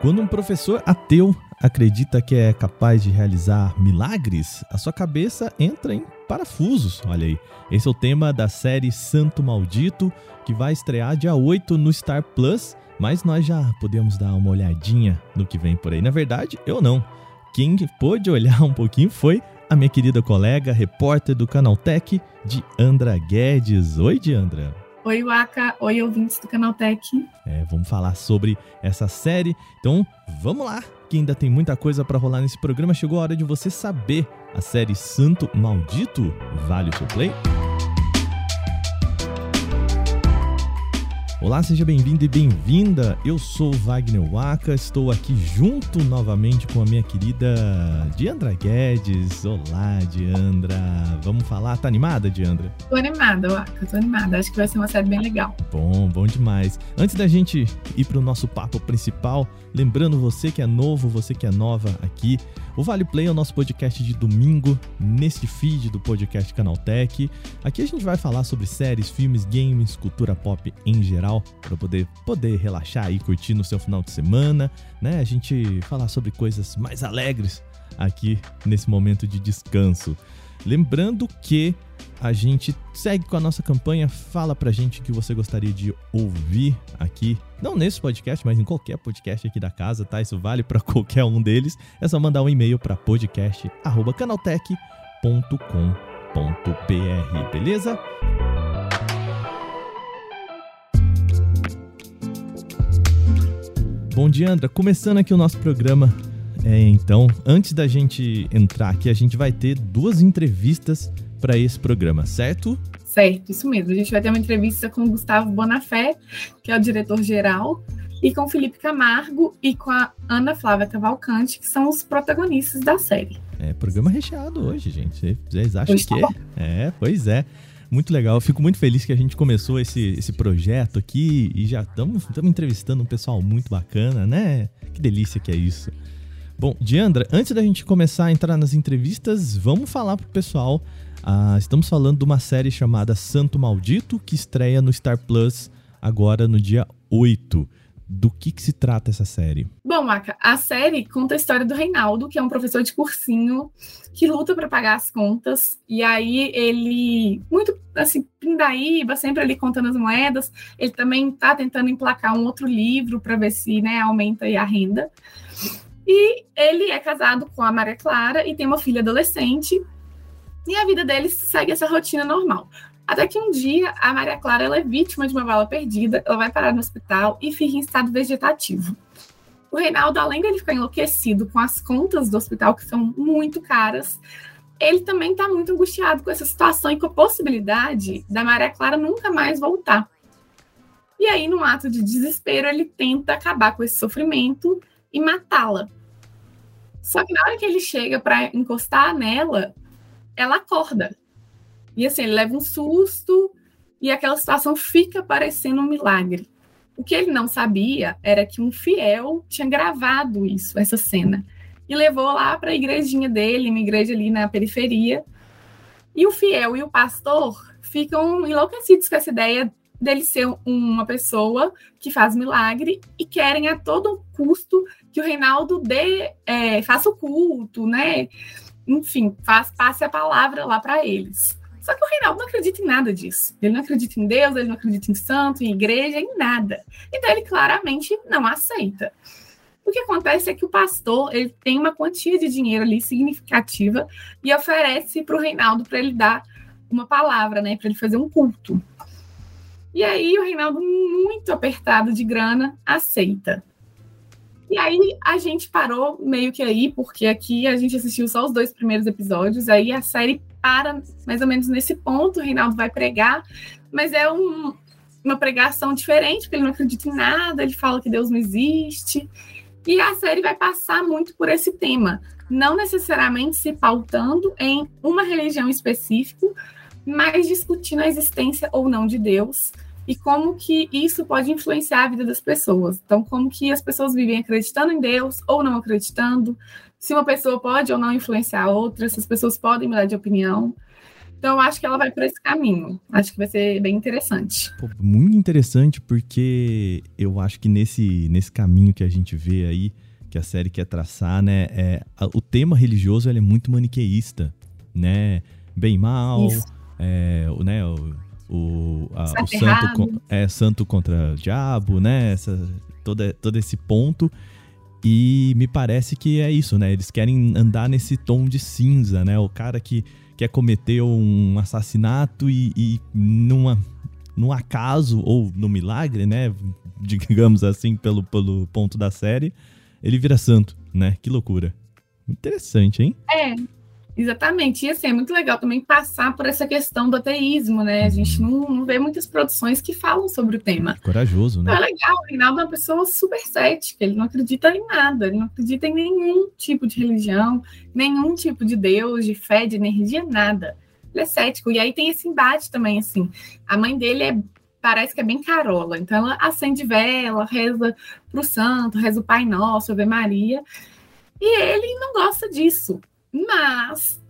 Quando um professor ateu acredita que é capaz de realizar milagres, a sua cabeça entra em parafusos. Olha aí. Esse é o tema da série Santo Maldito, que vai estrear dia 8 no Star Plus, mas nós já podemos dar uma olhadinha no que vem por aí. Na verdade, eu não. Quem pôde olhar um pouquinho foi a minha querida colega, repórter do Canaltech, Diandra Guedes. Oi, Diandra. Oi, Waka. Oi, ouvintes do Canaltech. É, vamos falar sobre essa série. Então, vamos lá, que ainda tem muita coisa para rolar nesse programa. Chegou a hora de você saber. A série Santo Maldito vale o seu play? Olá, seja bem-vindo e bem-vinda. Eu sou Wagner Waka, estou aqui junto novamente com a minha querida Diandra Guedes. Olá, Diandra. Vamos falar? Tá animada, Diandra? Tô animada, Waka, tô animada. Acho que vai ser uma série bem legal. Bom, bom demais. Antes da gente ir para o nosso papo principal, lembrando você que é novo, você que é nova aqui, o Vale Play é o nosso podcast de domingo, nesse feed do podcast Canaltech. Aqui a gente vai falar sobre séries, filmes, games, cultura pop em geral, para poder, poder relaxar e curtir no seu final de semana, né? A gente falar sobre coisas mais alegres aqui nesse momento de descanso. Lembrando que a gente segue com a nossa campanha, fala pra gente o que você gostaria de ouvir aqui, não nesse podcast, mas em qualquer podcast aqui da casa, tá? Isso vale para qualquer um deles. É só mandar um e-mail para podcast@canaltech.com.br, beleza? Bom dia, Andra. Começando aqui o nosso programa. É, então, antes da gente entrar aqui, a gente vai ter duas entrevistas para esse programa, certo? Certo, isso mesmo. A gente vai ter uma entrevista com o Gustavo Bonafé, que é o diretor-geral, e com o Felipe Camargo e com a Ana Flávia Cavalcante, que são os protagonistas da série. É, programa recheado hoje, gente. Vocês acham que é? É, pois é. Muito legal. Eu fico muito feliz que a gente começou esse, esse projeto aqui e já estamos entrevistando um pessoal muito bacana, né? Que delícia que é isso. Bom, Diandra, antes da gente começar a entrar nas entrevistas, vamos falar pro pessoal ah, estamos falando de uma série chamada Santo Maldito, que estreia no Star Plus agora no dia 8. Do que, que se trata essa série? Bom, Maca, a série conta a história do Reinaldo, que é um professor de cursinho que luta para pagar as contas. E aí ele, muito assim, pindaíba, sempre ali contando as moedas. Ele também está tentando emplacar um outro livro para ver se né, aumenta a renda. E ele é casado com a Maria Clara e tem uma filha adolescente e a vida deles segue essa rotina normal. Até que um dia a Maria Clara ela é vítima de uma bala perdida, ela vai parar no hospital e fica em estado vegetativo. O Reinaldo, além dele ficar enlouquecido com as contas do hospital, que são muito caras, ele também está muito angustiado com essa situação e com a possibilidade da Maria Clara nunca mais voltar. E aí, num ato de desespero, ele tenta acabar com esse sofrimento e matá-la. Só que na hora que ele chega para encostar nela, ela acorda. E assim, ele leva um susto e aquela situação fica parecendo um milagre. O que ele não sabia era que um fiel tinha gravado isso, essa cena, e levou lá para a igrejinha dele, uma igreja ali na periferia. E o fiel e o pastor ficam enlouquecidos com essa ideia dele ser uma pessoa que faz milagre e querem a todo custo que o Reinaldo dê, é, faça o culto, né? enfim, faz, passe a palavra lá para eles. Só que o Reinaldo não acredita em nada disso. Ele não acredita em Deus, ele não acredita em santo, em igreja, em nada. Então ele claramente não aceita. O que acontece é que o pastor ele tem uma quantia de dinheiro ali significativa e oferece para o Reinaldo para ele dar uma palavra, né, para ele fazer um culto. E aí o Reinaldo, muito apertado de grana, aceita. E aí a gente parou meio que aí, porque aqui a gente assistiu só os dois primeiros episódios, aí a série para mais ou menos nesse ponto, o Reinaldo vai pregar, mas é um, uma pregação diferente, porque ele não acredita em nada, ele fala que Deus não existe. E a série vai passar muito por esse tema, não necessariamente se pautando em uma religião específica, mas discutindo a existência ou não de Deus e como que isso pode influenciar a vida das pessoas. Então, como que as pessoas vivem acreditando em Deus ou não acreditando, se uma pessoa pode ou não influenciar a outra, se as pessoas podem mudar de opinião. Então, eu acho que ela vai por esse caminho. Acho que vai ser bem interessante. Pô, muito interessante, porque eu acho que nesse, nesse caminho que a gente vê aí, que a série quer traçar, né? É, a, o tema religioso é muito maniqueísta, né? Bem mal, é, o, né, o, o, a, o santo, é, santo contra o diabo, né? Essa, todo, todo esse ponto. E me parece que é isso, né? Eles querem andar nesse tom de cinza, né? O cara que quer cometer um assassinato e, e numa, num acaso ou no milagre, né? Digamos assim, pelo, pelo ponto da série, ele vira santo, né? Que loucura. Interessante, hein? É, Exatamente. E assim, é muito legal também passar por essa questão do ateísmo, né? A gente não, não vê muitas produções que falam sobre o tema. Corajoso, né? Então, é legal. O Reinaldo é uma pessoa super cética, ele não acredita em nada, ele não acredita em nenhum tipo de religião, nenhum tipo de Deus, de fé, de energia, nada. Ele é cético. E aí tem esse embate também, assim. A mãe dele é parece que é bem carola. Então ela acende vela, reza para o santo, reza o Pai Nosso, Ave Maria. E ele não gosta disso. Mas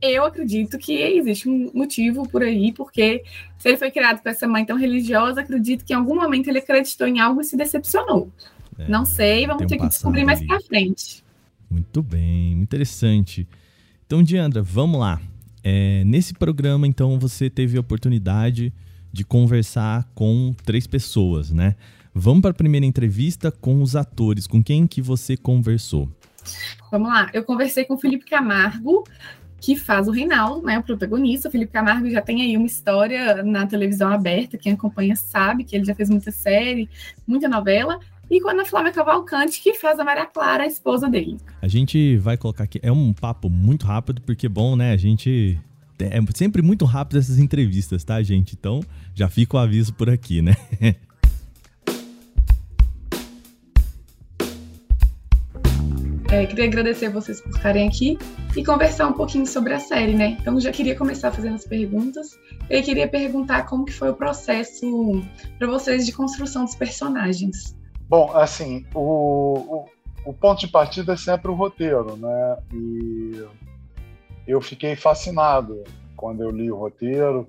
eu acredito que existe um motivo por aí, porque se ele foi criado com essa mãe tão religiosa, acredito que em algum momento ele acreditou em algo e se decepcionou. É, Não sei, vamos ter um que descobrir mais para frente. Muito bem, interessante. Então, Diandra, vamos lá. É, nesse programa, então, você teve a oportunidade de conversar com três pessoas, né? Vamos para a primeira entrevista com os atores. Com quem que você conversou? Vamos lá, eu conversei com o Felipe Camargo, que faz o Reinaldo, né, o protagonista. O Felipe Camargo já tem aí uma história na televisão aberta, quem acompanha sabe que ele já fez muita série, muita novela. E com a Flávia Cavalcante, que faz a Maria Clara, a esposa dele. A gente vai colocar aqui, é um papo muito rápido, porque bom, né, a gente... É sempre muito rápido essas entrevistas, tá, gente? Então, já fica o aviso por aqui, né? É, queria agradecer a vocês por estarem aqui e conversar um pouquinho sobre a série, né? Então já queria começar fazendo as perguntas. Eu queria perguntar como que foi o processo para vocês de construção dos personagens. Bom, assim, o, o, o, ponto de partida é sempre o roteiro, né? E eu fiquei fascinado quando eu li o roteiro.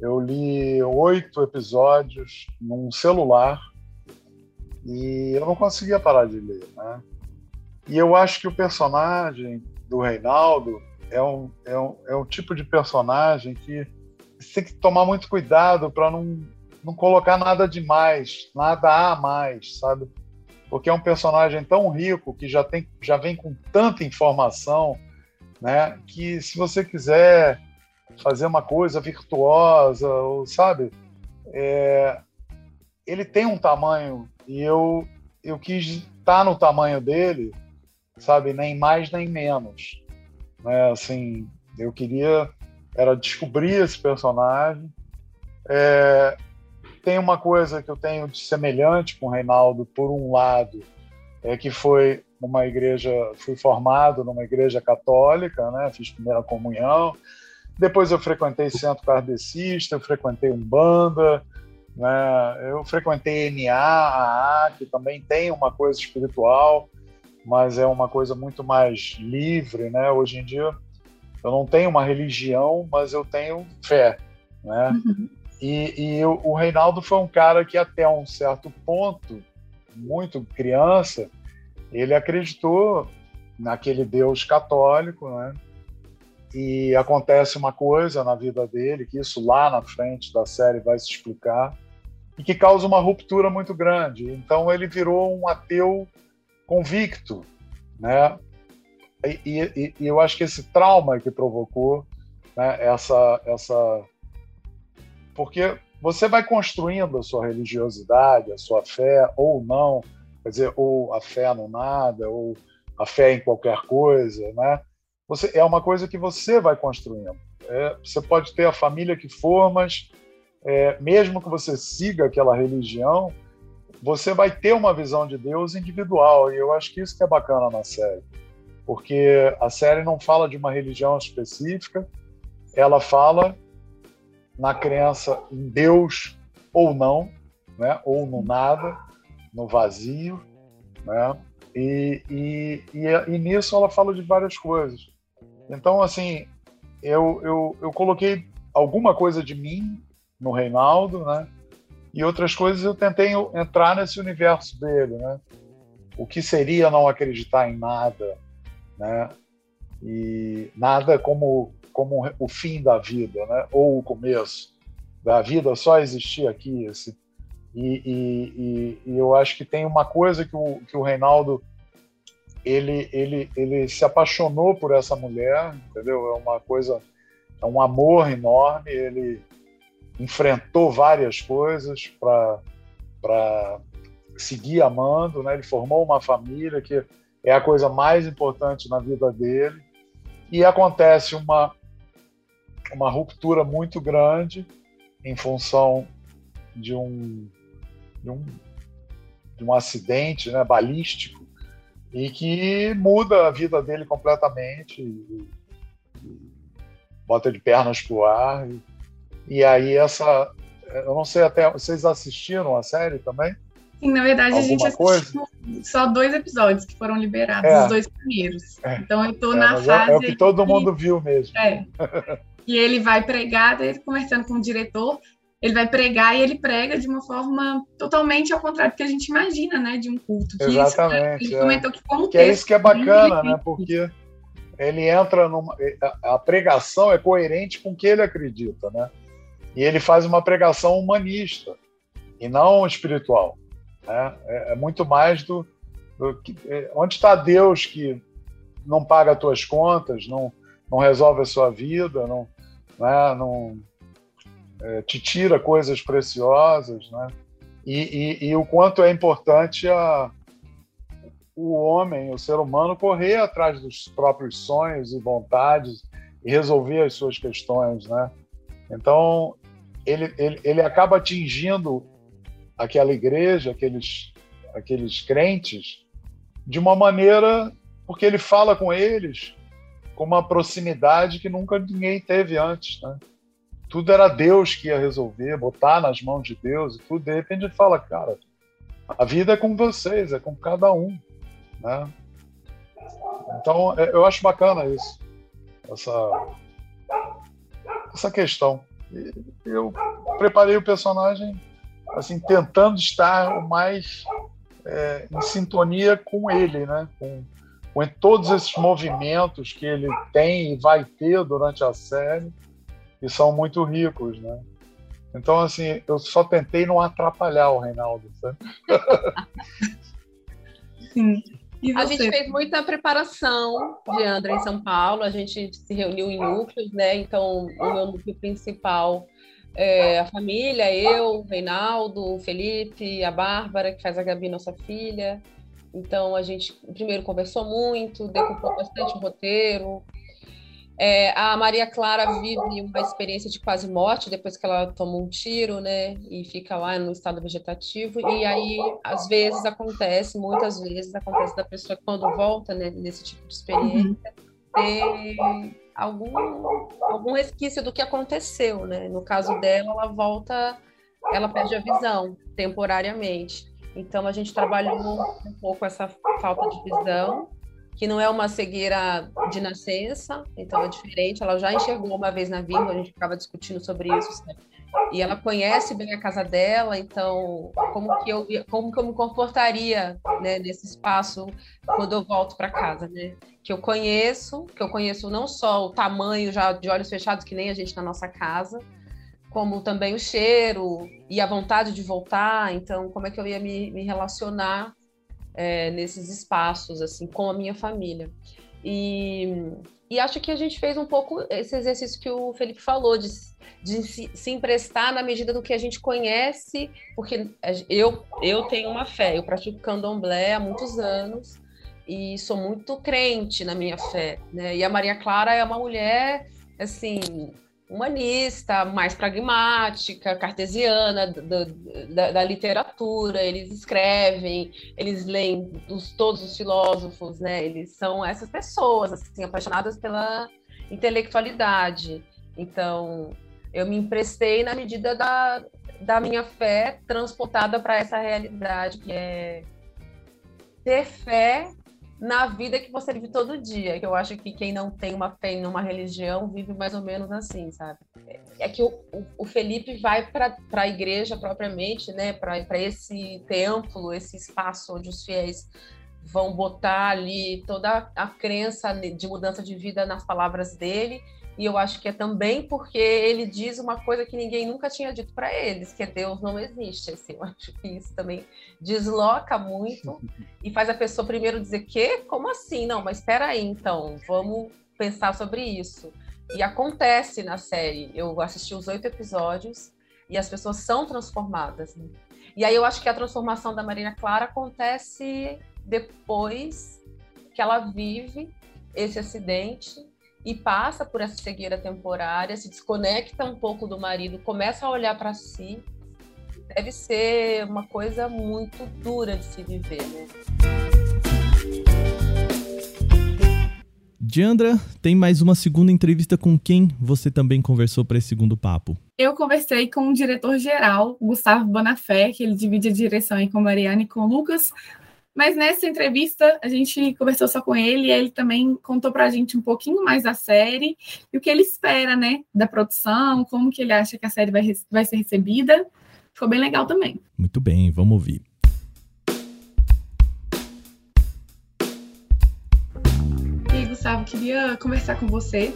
Eu li oito episódios num celular e eu não conseguia parar de ler, né? E eu acho que o personagem do Reinaldo é um, é um, é um tipo de personagem que você tem que tomar muito cuidado para não, não colocar nada demais, nada a mais, sabe? Porque é um personagem tão rico que já, tem, já vem com tanta informação, né? Que se você quiser fazer uma coisa virtuosa, ou, sabe? É, ele tem um tamanho e eu, eu quis estar no tamanho dele sabe? Nem mais nem menos. Né? Assim, eu queria era descobrir esse personagem. É, tem uma coisa que eu tenho de semelhante com o Reinaldo, por um lado, é que foi numa igreja, fui formado numa igreja católica, né? Fiz primeira comunhão. Depois eu frequentei centro kardecista, eu frequentei umbanda, né? Eu frequentei NA, AA, que também tem uma coisa espiritual mas é uma coisa muito mais livre, né? Hoje em dia eu não tenho uma religião, mas eu tenho fé, né? Uhum. E, e o, o Reinaldo foi um cara que até um certo ponto, muito criança, ele acreditou naquele Deus católico, né? E acontece uma coisa na vida dele, que isso lá na frente da série vai se explicar, e que causa uma ruptura muito grande. Então ele virou um ateu convicto, né? E, e, e, eu acho que esse trauma que provocou né, essa, essa, porque você vai construindo a sua religiosidade, a sua fé ou não, quer dizer, ou a fé no nada, ou a fé em qualquer coisa, né? Você é uma coisa que você vai construindo. É, você pode ter a família que for, mas é, mesmo que você siga aquela religião, você vai ter uma visão de Deus individual, e eu acho que isso que é bacana na série, porque a série não fala de uma religião específica, ela fala na crença em Deus ou não, né? ou no nada, no vazio, né? E, e, e, e nisso ela fala de várias coisas. Então, assim, eu, eu, eu coloquei alguma coisa de mim no Reinaldo, né? E outras coisas eu tentei entrar nesse universo dele, né? O que seria não acreditar em nada, né? E nada como como o fim da vida, né? Ou o começo da vida só existir aqui, esse e, e, e, e, eu acho que tem uma coisa que o, que o Reinaldo ele, ele, ele se apaixonou por essa mulher, entendeu? É uma coisa, é um amor enorme. Ele enfrentou várias coisas para seguir amando, né? Ele formou uma família que é a coisa mais importante na vida dele. E acontece uma uma ruptura muito grande em função de um de um, de um acidente né, balístico e que muda a vida dele completamente, e, e bota de pernas pro ar. E, e, aí essa, eu não sei até, vocês assistiram a série também? Sim, na verdade Alguma a gente assistiu coisa? só dois episódios que foram liberados, é. os dois primeiros. É. Então eu estou é, na fase. É, é o que todo mundo viu mesmo. É. e ele vai pregar, ele conversando com o diretor, ele vai pregar e ele prega de uma forma totalmente ao contrário do que a gente imagina, né, de um culto. Que Exatamente. Isso, ele é. comentou que como que é isso que é bacana, né, porque ele entra numa a pregação é coerente com o que ele acredita, né? E ele faz uma pregação humanista e não espiritual, né? É, é muito mais do, do que, é, onde está Deus que não paga as tuas contas, não não resolve a sua vida, não, né, não é, te tira coisas preciosas, né? E, e, e, o quanto é importante a, o homem, o ser humano, correr atrás dos próprios sonhos e vontades e resolver as suas questões, né? Então, ele, ele, ele acaba atingindo aquela igreja, aqueles, aqueles crentes, de uma maneira, porque ele fala com eles com uma proximidade que nunca ninguém teve antes, né? tudo era Deus que ia resolver, botar nas mãos de Deus e tudo. De repente ele fala, cara, a vida é com vocês, é com cada um, né? Então é, eu acho bacana isso, essa essa questão. Eu preparei o personagem assim tentando estar o mais é, em sintonia com ele, né? Com, com todos esses movimentos que ele tem e vai ter durante a série e são muito ricos, né? Então, assim, eu só tentei não atrapalhar o Reinaldo, sabe? Sim. A gente fez muita preparação de André em São Paulo, a gente se reuniu em núcleos, né? Então, o meu núcleo principal é a família, eu, o Reinaldo, o Felipe, a Bárbara, que faz a Gabi, nossa filha. Então, a gente primeiro conversou muito, decupou bastante o roteiro, é, a Maria Clara vive uma experiência de quase morte depois que ela toma um tiro, né? E fica lá no estado vegetativo. E aí, às vezes, acontece, muitas vezes, acontece da pessoa quando volta né, nesse tipo de experiência, ter algum, algum resquício do que aconteceu, né? No caso dela, ela volta, ela perde a visão temporariamente. Então, a gente trabalhou um pouco essa falta de visão que não é uma cegueira de nascença, então é diferente. Ela já enxergou uma vez na vida, a gente ficava discutindo sobre isso, né? e ela conhece bem a casa dela, então como que eu como que eu me comportaria né, nesse espaço quando eu volto para casa, né? Que eu conheço, que eu conheço não só o tamanho já de olhos fechados que nem a gente na nossa casa, como também o cheiro e a vontade de voltar. Então, como é que eu ia me, me relacionar é, nesses espaços, assim, com a minha família. E, e acho que a gente fez um pouco esse exercício que o Felipe falou, de, de se, se, emprestar na medida do que a gente conhece, porque eu, eu tenho uma fé, eu pratico candomblé há muitos anos e sou muito crente na minha fé, né? E a Maria Clara é uma mulher, assim, humanista, mais pragmática, cartesiana do, da, da, literatura. Eles escrevem, eles leem os, todos os filósofos, né? Eles são essas pessoas assim apaixonadas pela intelectualidade. Então, eu me emprestei na medida da, da minha fé transportada para essa realidade que é ter fé na vida que você vive todo dia. Que eu acho que quem não tem uma fé em uma religião vive mais ou menos assim, sabe? É que o, o Felipe vai para a igreja propriamente, né? Para esse templo, esse espaço onde os fiéis vão botar ali toda a crença de mudança de vida nas palavras dele e eu acho que é também porque ele diz uma coisa que ninguém nunca tinha dito para eles, que é Deus não existe. Assim, eu acho que isso também desloca muito e faz a pessoa primeiro dizer que, como assim? Não, mas espera aí, então, vamos pensar sobre isso. E acontece na série. Eu assisti os oito episódios e as pessoas são transformadas. Né? E aí eu acho que a transformação da Marina Clara acontece depois que ela vive esse acidente e passa por essa cegueira temporária, se desconecta um pouco do marido, começa a olhar para si, deve ser uma coisa muito dura de se viver, né? Diandra, tem mais uma segunda entrevista com quem você também conversou para esse segundo papo? Eu conversei com o diretor-geral, Gustavo Bonafé, que ele divide a direção aí com a Mariana e com o Lucas, mas nessa entrevista, a gente conversou só com ele e ele também contou para a gente um pouquinho mais da série e o que ele espera, né, da produção, como que ele acha que a série vai, vai ser recebida. Ficou bem legal também. Muito bem, vamos ouvir. E aí, Gustavo, queria conversar com você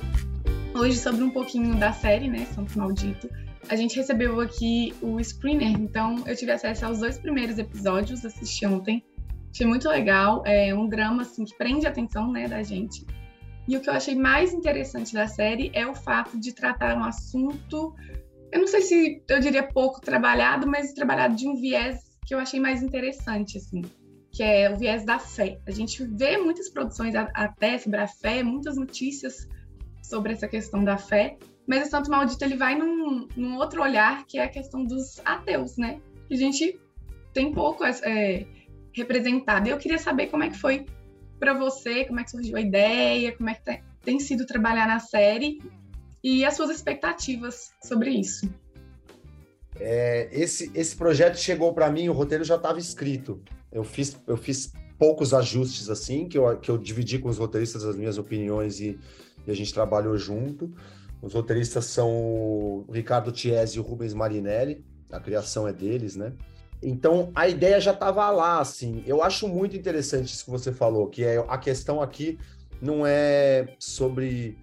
hoje sobre um pouquinho da série, né, Santo Maldito. A gente recebeu aqui o screener, então eu tive acesso aos dois primeiros episódios, assisti ontem. Achei muito legal, é um drama assim que prende a atenção, né, da gente. E o que eu achei mais interessante da série é o fato de tratar um assunto, eu não sei se eu diria pouco trabalhado, mas trabalhado de um viés que eu achei mais interessante, assim, que é o viés da fé. A gente vê muitas produções até sobre a fé, muitas notícias sobre essa questão da fé, mas o Santo Maldito ele vai num, num outro olhar que é a questão dos ateus, né? A gente tem pouco é, representada. Eu queria saber como é que foi para você, como é que surgiu a ideia, como é que tem sido trabalhar na série e as suas expectativas sobre isso. É, esse, esse projeto chegou para mim, o roteiro já estava escrito. Eu fiz, eu fiz poucos ajustes assim, que eu, que eu dividi com os roteiristas as minhas opiniões e, e a gente trabalhou junto. Os roteiristas são o Ricardo Tiesi e o Rubens Marinelli, a criação é deles, né? Então a ideia já estava lá, assim. Eu acho muito interessante isso que você falou, que é a questão aqui não é sobre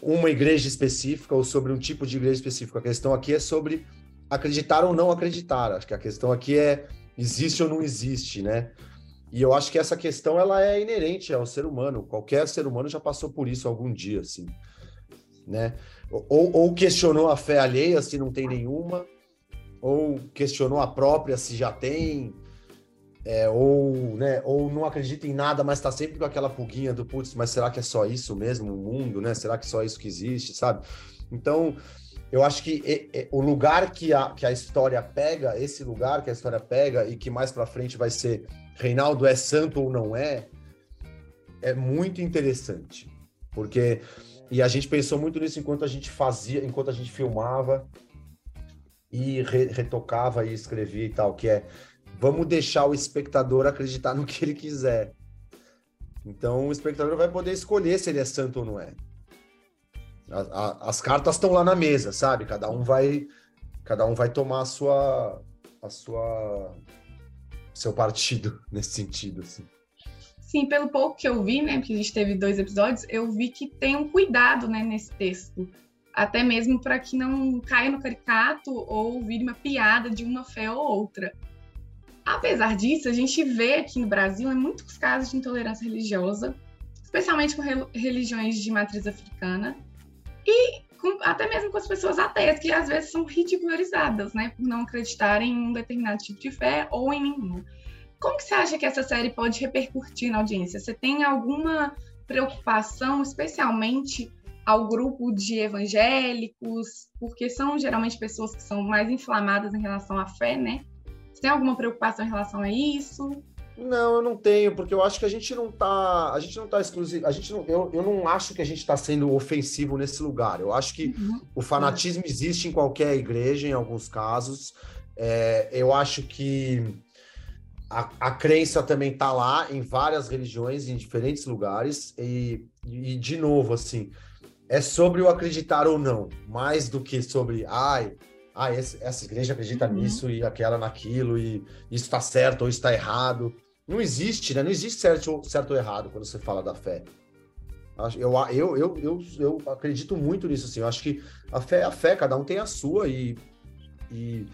uma igreja específica ou sobre um tipo de igreja específica. A questão aqui é sobre acreditar ou não acreditar. Acho que a questão aqui é existe ou não existe, né? E eu acho que essa questão ela é inerente ao ser humano. Qualquer ser humano já passou por isso algum dia, assim, né? Ou, ou questionou a fé alheia se não tem nenhuma, ou questionou a própria se já tem, é, ou, né, ou não acredita em nada, mas está sempre com aquela pulguinha do putz, mas será que é só isso mesmo, o mundo, né? Será que é só isso que existe, sabe? Então, eu acho que e, e, o lugar que a, que a história pega, esse lugar que a história pega e que mais para frente vai ser Reinaldo é santo ou não é, é muito interessante, porque e a gente pensou muito nisso enquanto a gente fazia, enquanto a gente filmava, e re retocava e escrevia e tal, que é vamos deixar o espectador acreditar no que ele quiser. Então o espectador vai poder escolher se ele é santo ou não é. A, a, as cartas estão lá na mesa, sabe? Cada um vai cada um vai tomar a sua a sua seu partido nesse sentido assim. Sim, pelo pouco que eu vi, né, porque a gente teve dois episódios, eu vi que tem um cuidado, né, nesse texto até mesmo para que não caia no caricato ou vire uma piada de uma fé ou outra. Apesar disso, a gente vê aqui no Brasil em muitos casos de intolerância religiosa, especialmente com religiões de matriz africana, e com, até mesmo com as pessoas ateias, que às vezes são ridicularizadas, né, por não acreditarem em um determinado tipo de fé ou em nenhuma. Como que você acha que essa série pode repercutir na audiência? Você tem alguma preocupação, especialmente ao grupo de evangélicos, porque são geralmente pessoas que são mais inflamadas em relação à fé, né? Você tem alguma preocupação em relação a isso? Não, eu não tenho, porque eu acho que a gente não tá, a gente não tá exclusivo, a gente não, eu, eu não acho que a gente está sendo ofensivo nesse lugar. Eu acho que uhum. o fanatismo existe em qualquer igreja, em alguns casos. É, eu acho que a, a crença também tá lá em várias religiões, em diferentes lugares, e, e de novo, assim, é sobre o acreditar ou não, mais do que sobre, ai, esse, essa igreja acredita uhum. nisso e aquela naquilo, e isso está certo ou está errado. Não existe, né? Não existe certo, certo ou errado quando você fala da fé. Eu, eu, eu, eu, eu acredito muito nisso, assim. Eu acho que a fé é a fé, cada um tem a sua, e, e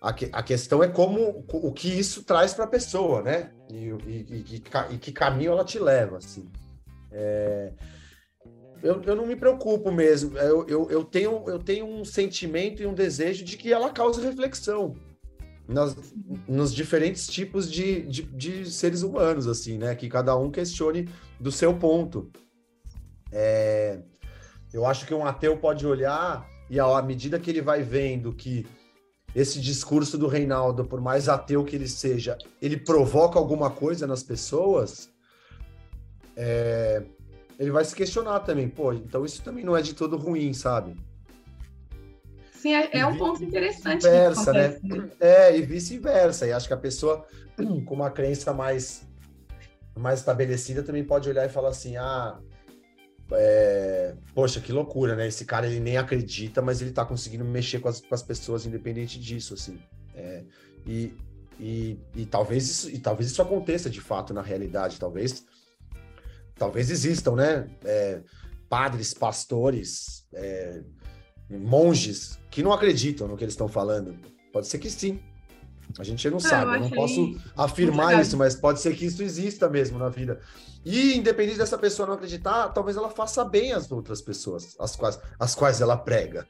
a, que, a questão é como o que isso traz para a pessoa, né? E, e, e, e, que caminho ela te leva, assim. É, eu, eu não me preocupo mesmo. Eu, eu, eu, tenho, eu tenho um sentimento e um desejo de que ela cause reflexão nas, nos diferentes tipos de, de, de seres humanos, assim, né? Que cada um questione do seu ponto. É, eu acho que um ateu pode olhar e à medida que ele vai vendo que esse discurso do Reinaldo, por mais ateu que ele seja, ele provoca alguma coisa nas pessoas, é, ele vai se questionar também. Pô, então isso também não é de todo ruim, sabe? Sim, é, é um ponto interessante. Vice-versa, né? né? É, e vice-versa. E acho que a pessoa com uma crença mais, mais estabelecida também pode olhar e falar assim: ah, é, poxa, que loucura, né? Esse cara ele nem acredita, mas ele tá conseguindo mexer com as, com as pessoas independente disso, assim. É, e, e, e, talvez isso, e talvez isso aconteça de fato na realidade, talvez talvez existam, né? É, padres, pastores, é, monges que não acreditam no que eles estão falando. Pode ser que sim. A gente não ah, sabe, eu não posso afirmar isso, mas pode ser que isso exista mesmo na vida. E independente dessa pessoa não acreditar, talvez ela faça bem às outras pessoas, as quais, as quais ela prega.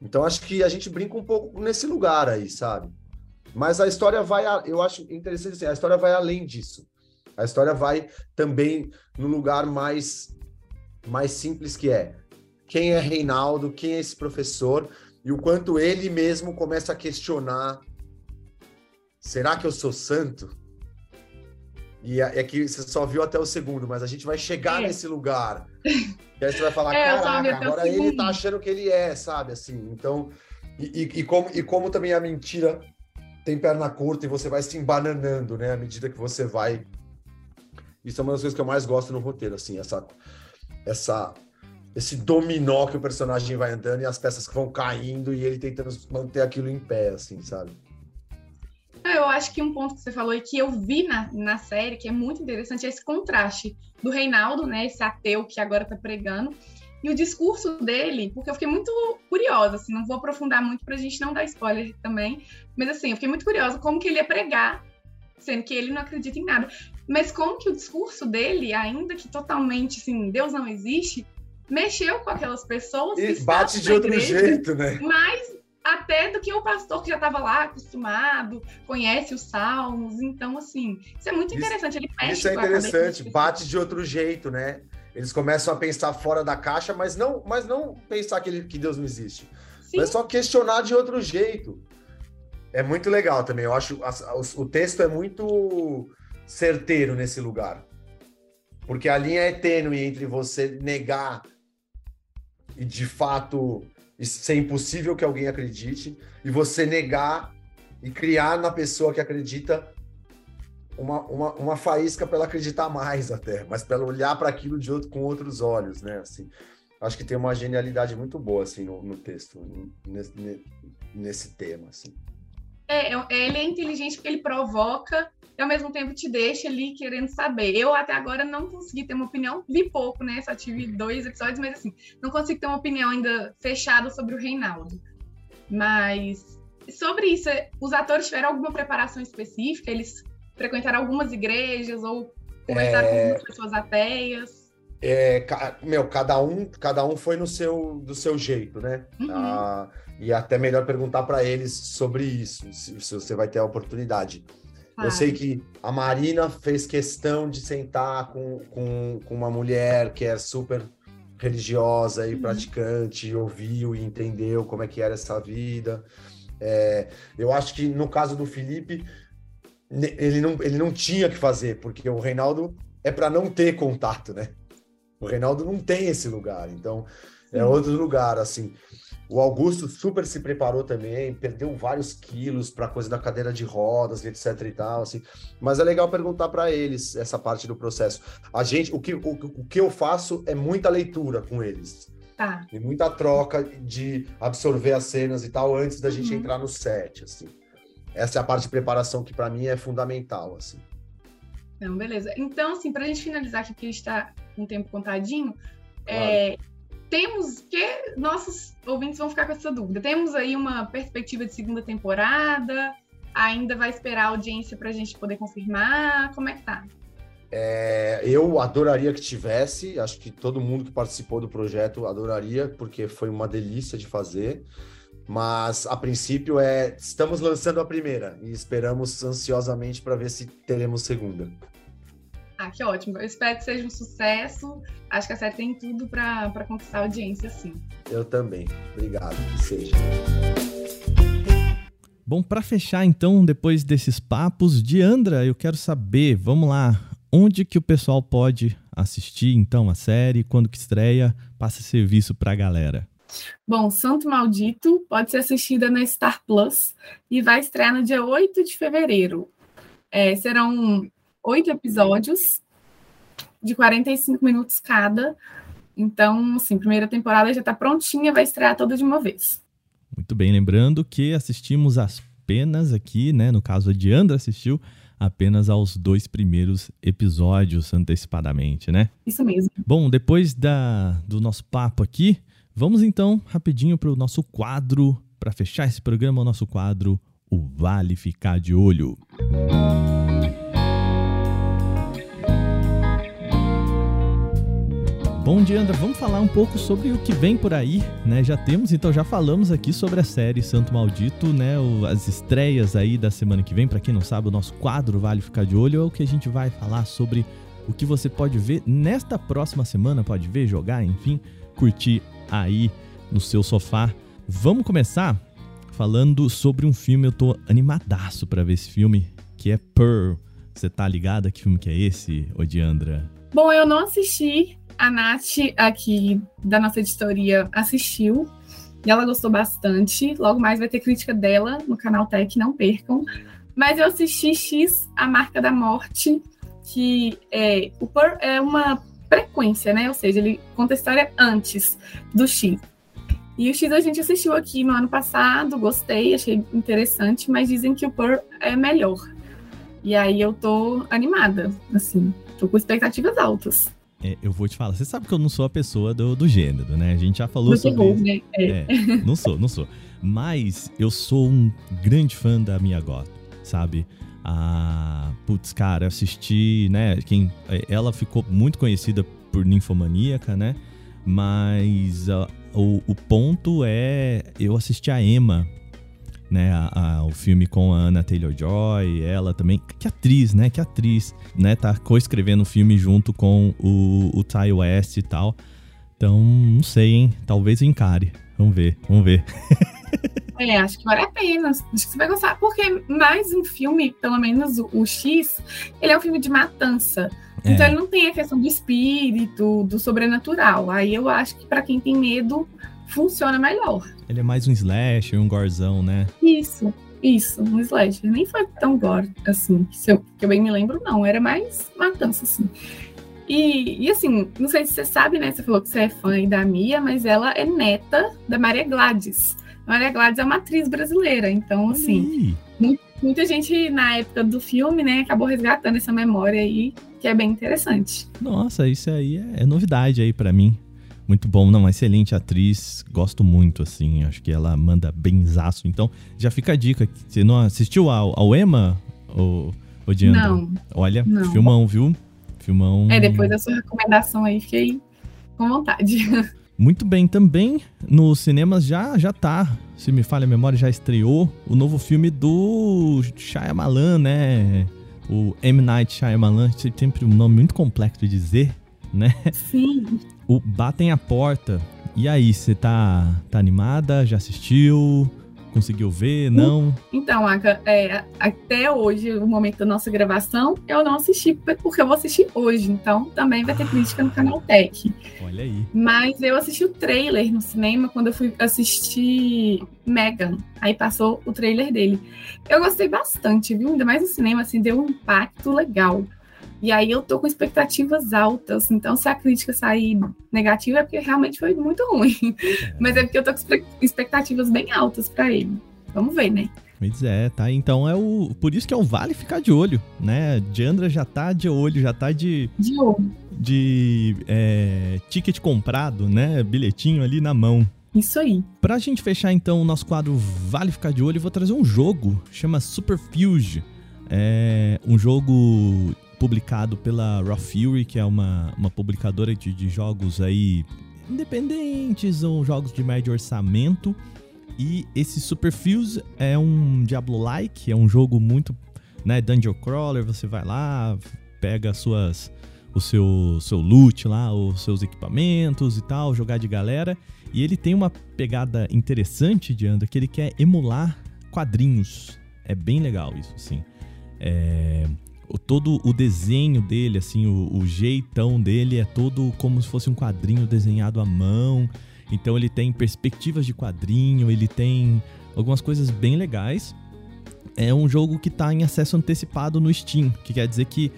Então acho que a gente brinca um pouco nesse lugar aí, sabe? Mas a história vai, eu acho interessante assim, a história vai além disso. A história vai também no lugar mais mais simples que é quem é Reinaldo, quem é esse professor e o quanto ele mesmo começa a questionar será que eu sou santo? E é, é que você só viu até o segundo, mas a gente vai chegar é. nesse lugar. E aí você vai falar, é, caraca, agora ele tá achando que ele é, sabe? Assim, então. E, e, e, como, e como também a mentira tem perna curta e você vai se embananando, né? À medida que você vai. Isso é uma das coisas que eu mais gosto no roteiro, assim, essa, essa, esse dominó que o personagem vai andando e as peças que vão caindo e ele tentando manter aquilo em pé, assim, sabe? Eu acho que um ponto que você falou e que eu vi na, na série, que é muito interessante, é esse contraste do Reinaldo, né, esse ateu que agora está pregando, e o discurso dele, porque eu fiquei muito curiosa, assim, não vou aprofundar muito para a gente não dar spoiler também, mas assim, eu fiquei muito curiosa como que ele ia pregar, sendo que ele não acredita em nada, mas como que o discurso dele, ainda que totalmente, assim, Deus não existe, mexeu com aquelas pessoas e bate de outro igreja, jeito, né? Mas até do que o pastor que já estava lá acostumado, conhece os salmos. Então, assim, isso é muito interessante. Ele mexe Isso é interessante, bate de outro jeito, né? Eles começam a pensar fora da caixa, mas não, mas não pensar que, ele, que Deus não existe. Sim. Mas só questionar de outro jeito. É muito legal também. Eu acho o, o texto é muito certeiro nesse lugar. Porque a linha é tênue entre você negar e de fato ser impossível que alguém acredite e você negar e criar na pessoa que acredita uma, uma, uma faísca para ela acreditar mais até, mas para ela olhar para aquilo de outro, com outros olhos, né? Assim, acho que tem uma genialidade muito boa assim no, no texto, nesse, nesse tema, assim. É, ele é inteligente porque ele provoca e ao mesmo tempo te deixa ali querendo saber. Eu até agora não consegui ter uma opinião, vi pouco, né? Só tive dois episódios, mas assim, não consigo ter uma opinião ainda fechada sobre o Reinaldo. Mas sobre isso, os atores tiveram alguma preparação específica? Eles frequentaram algumas igrejas ou conversaram é... com algumas pessoas ateias? É, meu, cada um, cada um foi no seu, do seu jeito, né? Uhum. Ah, e é até melhor perguntar para eles sobre isso, se, se, você vai ter a oportunidade. Ah. Eu sei que a Marina fez questão de sentar com, com, com uma mulher que é super religiosa e uhum. praticante, ouviu e entendeu como é que era essa vida. É, eu acho que no caso do Felipe, ele não, ele não tinha que fazer, porque o Reinaldo é para não ter contato, né? O Reinaldo não tem esse lugar, então é outro lugar, assim. O Augusto super se preparou também, perdeu vários quilos para coisa da cadeira de rodas, etc e tal, assim. Mas é legal perguntar para eles essa parte do processo. A gente, o que, o, o que eu faço é muita leitura com eles. Tá. E muita troca de absorver as cenas e tal antes da gente uhum. entrar no set, assim. Essa é a parte de preparação que para mim é fundamental, assim. Não, beleza. Então, assim, para a gente finalizar aqui, porque a gente está com o tempo contadinho, claro. é, temos que nossos ouvintes vão ficar com essa dúvida. Temos aí uma perspectiva de segunda temporada? Ainda vai esperar a audiência para a gente poder confirmar? Como é que tá? É, eu adoraria que tivesse, acho que todo mundo que participou do projeto adoraria, porque foi uma delícia de fazer. Mas a princípio é estamos lançando a primeira e esperamos ansiosamente para ver se teremos segunda. Ah, que ótimo. Eu espero que seja um sucesso. Acho que a série tem tudo para conquistar a audiência, sim. Eu também. Obrigado, que seja. Bom, para fechar então, depois desses papos, Diandra, eu quero saber, vamos lá, onde que o pessoal pode assistir então a série, quando que estreia, passa serviço para a galera. Bom, Santo Maldito pode ser assistida na Star Plus e vai estrear no dia 8 de fevereiro. É, serão oito episódios de 45 minutos cada. Então, assim, primeira temporada já está prontinha, vai estrear toda de uma vez. Muito bem, lembrando que assistimos apenas aqui, né? No caso, a Diandra assistiu apenas aos dois primeiros episódios antecipadamente, né? Isso mesmo. Bom, depois da, do nosso papo aqui, vamos então rapidinho para o nosso quadro, para fechar esse programa, o nosso quadro, o Vale Ficar de Olho. Música Bom dia, André. Vamos falar um pouco sobre o que vem por aí, né? Já temos, então já falamos aqui sobre a série Santo Maldito, né? O, as estreias aí da semana que vem. Para quem não sabe, o nosso quadro Vale Ficar de Olho é o que a gente vai falar sobre o que você pode ver nesta próxima semana, pode ver, jogar, enfim, curtir aí no seu sofá. Vamos começar falando sobre um filme, eu tô animadaço para ver esse filme, que é Pearl. Você tá ligada que filme que é esse, Odiandra? Bom, eu não assisti, a Nath, aqui da nossa editoria, assistiu e ela gostou bastante. Logo mais vai ter crítica dela no canal Tech, não percam. Mas eu assisti X, A Marca da Morte, que é, é uma frequência, né? Ou seja, ele conta a história antes do X. E o X a gente assistiu aqui no ano passado, gostei, achei interessante, mas dizem que o Pearl é melhor. E aí eu tô animada, assim, tô com expectativas altas é, eu vou te falar, você sabe que eu não sou a pessoa do, do gênero, né? A gente já falou do sobre terror, Né? É. é. não sou, não sou. Mas eu sou um grande fã da Mia Goth, sabe? Ah, putz, cara, eu assisti, né? Quem, é, ela ficou muito conhecida por ninfomaníaca, né? Mas uh, o, o ponto é, eu assisti a Emma né, a, a, o filme com a Anna Taylor-Joy, ela também, que atriz, né, que atriz, né, tá co-escrevendo o filme junto com o, o Ty West e tal. Então, não sei, hein, talvez encare. Vamos ver, vamos ver. É, acho que vale a pena. Acho que você vai gostar. Porque mais um filme, pelo menos o, o X, ele é um filme de matança. É. Então ele não tem a questão do espírito, do sobrenatural. Aí eu acho que para quem tem medo, funciona melhor. Ele é mais um slash, um gorzão, né? Isso, isso, um slash. Nem foi tão gore, assim, se eu, que eu bem me lembro, não. Era mais matança, assim. E, e, assim, não sei se você sabe, né? Você falou que você é fã da Mia, mas ela é neta da Maria Gladys. A Maria Gladys é uma atriz brasileira, então, assim, muita gente na época do filme, né, acabou resgatando essa memória aí, que é bem interessante. Nossa, isso aí é, é novidade aí para mim. Muito bom, não, excelente atriz, gosto muito, assim, acho que ela manda benzaço. Então, já fica a dica, você não assistiu ao, ao Emma, o, o Diandra? Não. Olha, não. filmão, viu? Filmão... É, depois da sua recomendação aí, fiquei com vontade. Muito bem, também nos cinemas já, já tá, se me falha a memória, já estreou o novo filme do Shyamalan, né? O M. Night Shyamalan, sempre um nome muito complexo de dizer, né? Sim o Batem a Porta. E aí, você tá, tá animada? Já assistiu? Conseguiu ver? Não? Então, Aka, é, até hoje, o momento da nossa gravação, eu não assisti, porque eu vou assistir hoje. Então, também vai ter ah. crítica no canal Tech. Olha aí. Mas eu assisti o trailer no cinema quando eu fui assistir Megan. Aí passou o trailer dele. Eu gostei bastante, viu? Ainda mais no cinema, assim, deu um impacto legal. E aí eu tô com expectativas altas. Então, se a crítica sair negativa, é porque realmente foi muito ruim. É. Mas é porque eu tô com expectativas bem altas para ele. Vamos ver, né? Pois é, tá? Então é o. Por isso que é o vale ficar de olho, né? Diandra já tá de olho, já tá de. De olho. De é, ticket comprado, né? Bilhetinho ali na mão. Isso aí. Pra gente fechar então o nosso quadro Vale Ficar de Olho, eu vou trazer um jogo, chama Superfuge. É um jogo publicado pela Raw Fury, que é uma, uma publicadora de, de jogos aí independentes ou jogos de médio orçamento. E esse Superfuse é um Diablo-like, é um jogo muito, né, dungeon crawler, você vai lá, pega suas o seu seu loot lá, os seus equipamentos e tal, jogar de galera. E ele tem uma pegada interessante de anda que ele quer emular quadrinhos. É bem legal isso, sim. É, todo o desenho dele, assim, o, o, jeitão dele é todo como se fosse um quadrinho desenhado à mão. Então ele tem perspectivas de quadrinho, ele tem algumas coisas bem legais. É um jogo que está em acesso antecipado no Steam, que quer dizer que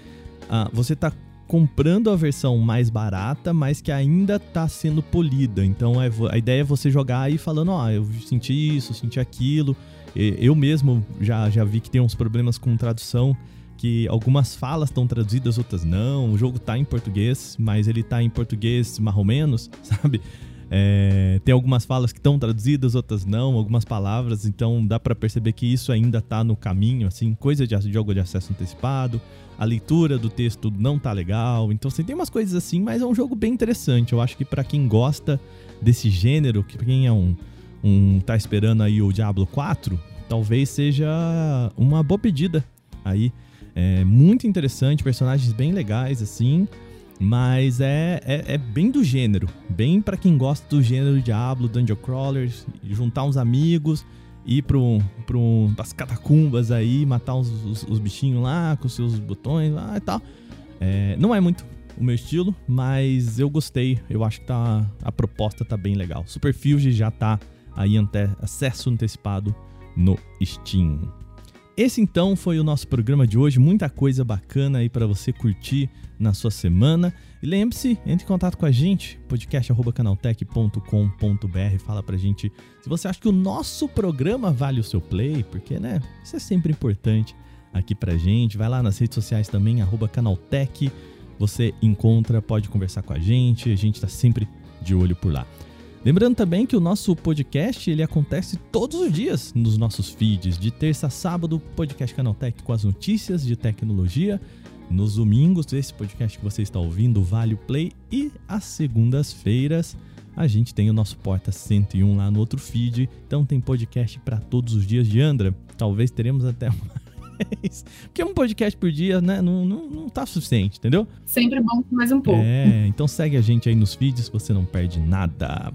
ah, você está comprando a versão mais barata, mas que ainda está sendo polida. Então é, a ideia é você jogar aí falando, ó, oh, eu senti isso, senti aquilo. Eu mesmo já, já vi que tem uns problemas com tradução que algumas falas estão traduzidas, outras não. O jogo tá em português, mas ele tá em português menos, sabe? É, tem algumas falas que estão traduzidas, outras não, algumas palavras, então dá para perceber que isso ainda tá no caminho, assim, coisa de jogo de acesso antecipado. A leitura do texto não tá legal, então assim, tem umas coisas assim, mas é um jogo bem interessante. Eu acho que para quem gosta desse gênero, que quem é um, um tá esperando aí o Diablo 4, talvez seja uma boa pedida aí é muito interessante, personagens bem legais, assim. Mas é, é, é bem do gênero. Bem para quem gosta do gênero Diablo, Dungeon Crawlers, juntar uns amigos, ir pro, pro, pras catacumbas aí, matar os, os, os bichinhos lá com seus botões lá e tal. É, não é muito o meu estilo, mas eu gostei. Eu acho que tá, a proposta tá bem legal. Superfuge já tá aí ante, acesso antecipado no Steam. Esse então foi o nosso programa de hoje, muita coisa bacana aí para você curtir na sua semana. E lembre-se, entre em contato com a gente, podcast@canaltech.com.br, fala pra gente se você acha que o nosso programa vale o seu play, porque né, isso é sempre importante aqui pra gente. Vai lá nas redes sociais também @canaltech. Você encontra, pode conversar com a gente, a gente tá sempre de olho por lá. Lembrando também que o nosso podcast ele acontece todos os dias nos nossos feeds, de terça a sábado, podcast Canaltech com as notícias de tecnologia. Nos domingos, esse podcast que você está ouvindo, Vale Play. E às segundas-feiras, a gente tem o nosso Porta 101 lá no outro feed. Então tem podcast para todos os dias de Andra. Talvez teremos até mais. Porque um podcast por dia, né, não, não, não tá suficiente, entendeu? Sempre bom mais um pouco. É, então segue a gente aí nos feeds, você não perde nada.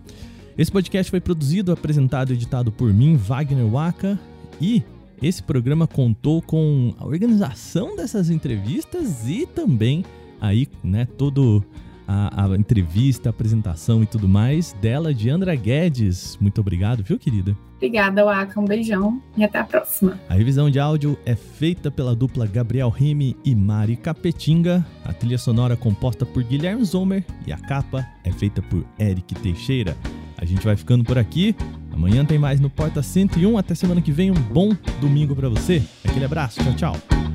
Esse podcast foi produzido, apresentado e editado por mim, Wagner Waka, e esse programa contou com a organização dessas entrevistas e também aí, né, todo a, a, entrevista, a apresentação e tudo mais dela, de Andra Guedes. Muito obrigado, viu, querida? Obrigada, Waka. Um beijão e até a próxima. A revisão de áudio é feita pela dupla Gabriel Rime e Mari Capetinga. A trilha sonora é composta por Guilherme Zomer e a capa é feita por Eric Teixeira. A gente vai ficando por aqui. Amanhã tem mais no Porta 101. Até semana que vem. Um bom domingo para você. Aquele abraço. Tchau, tchau.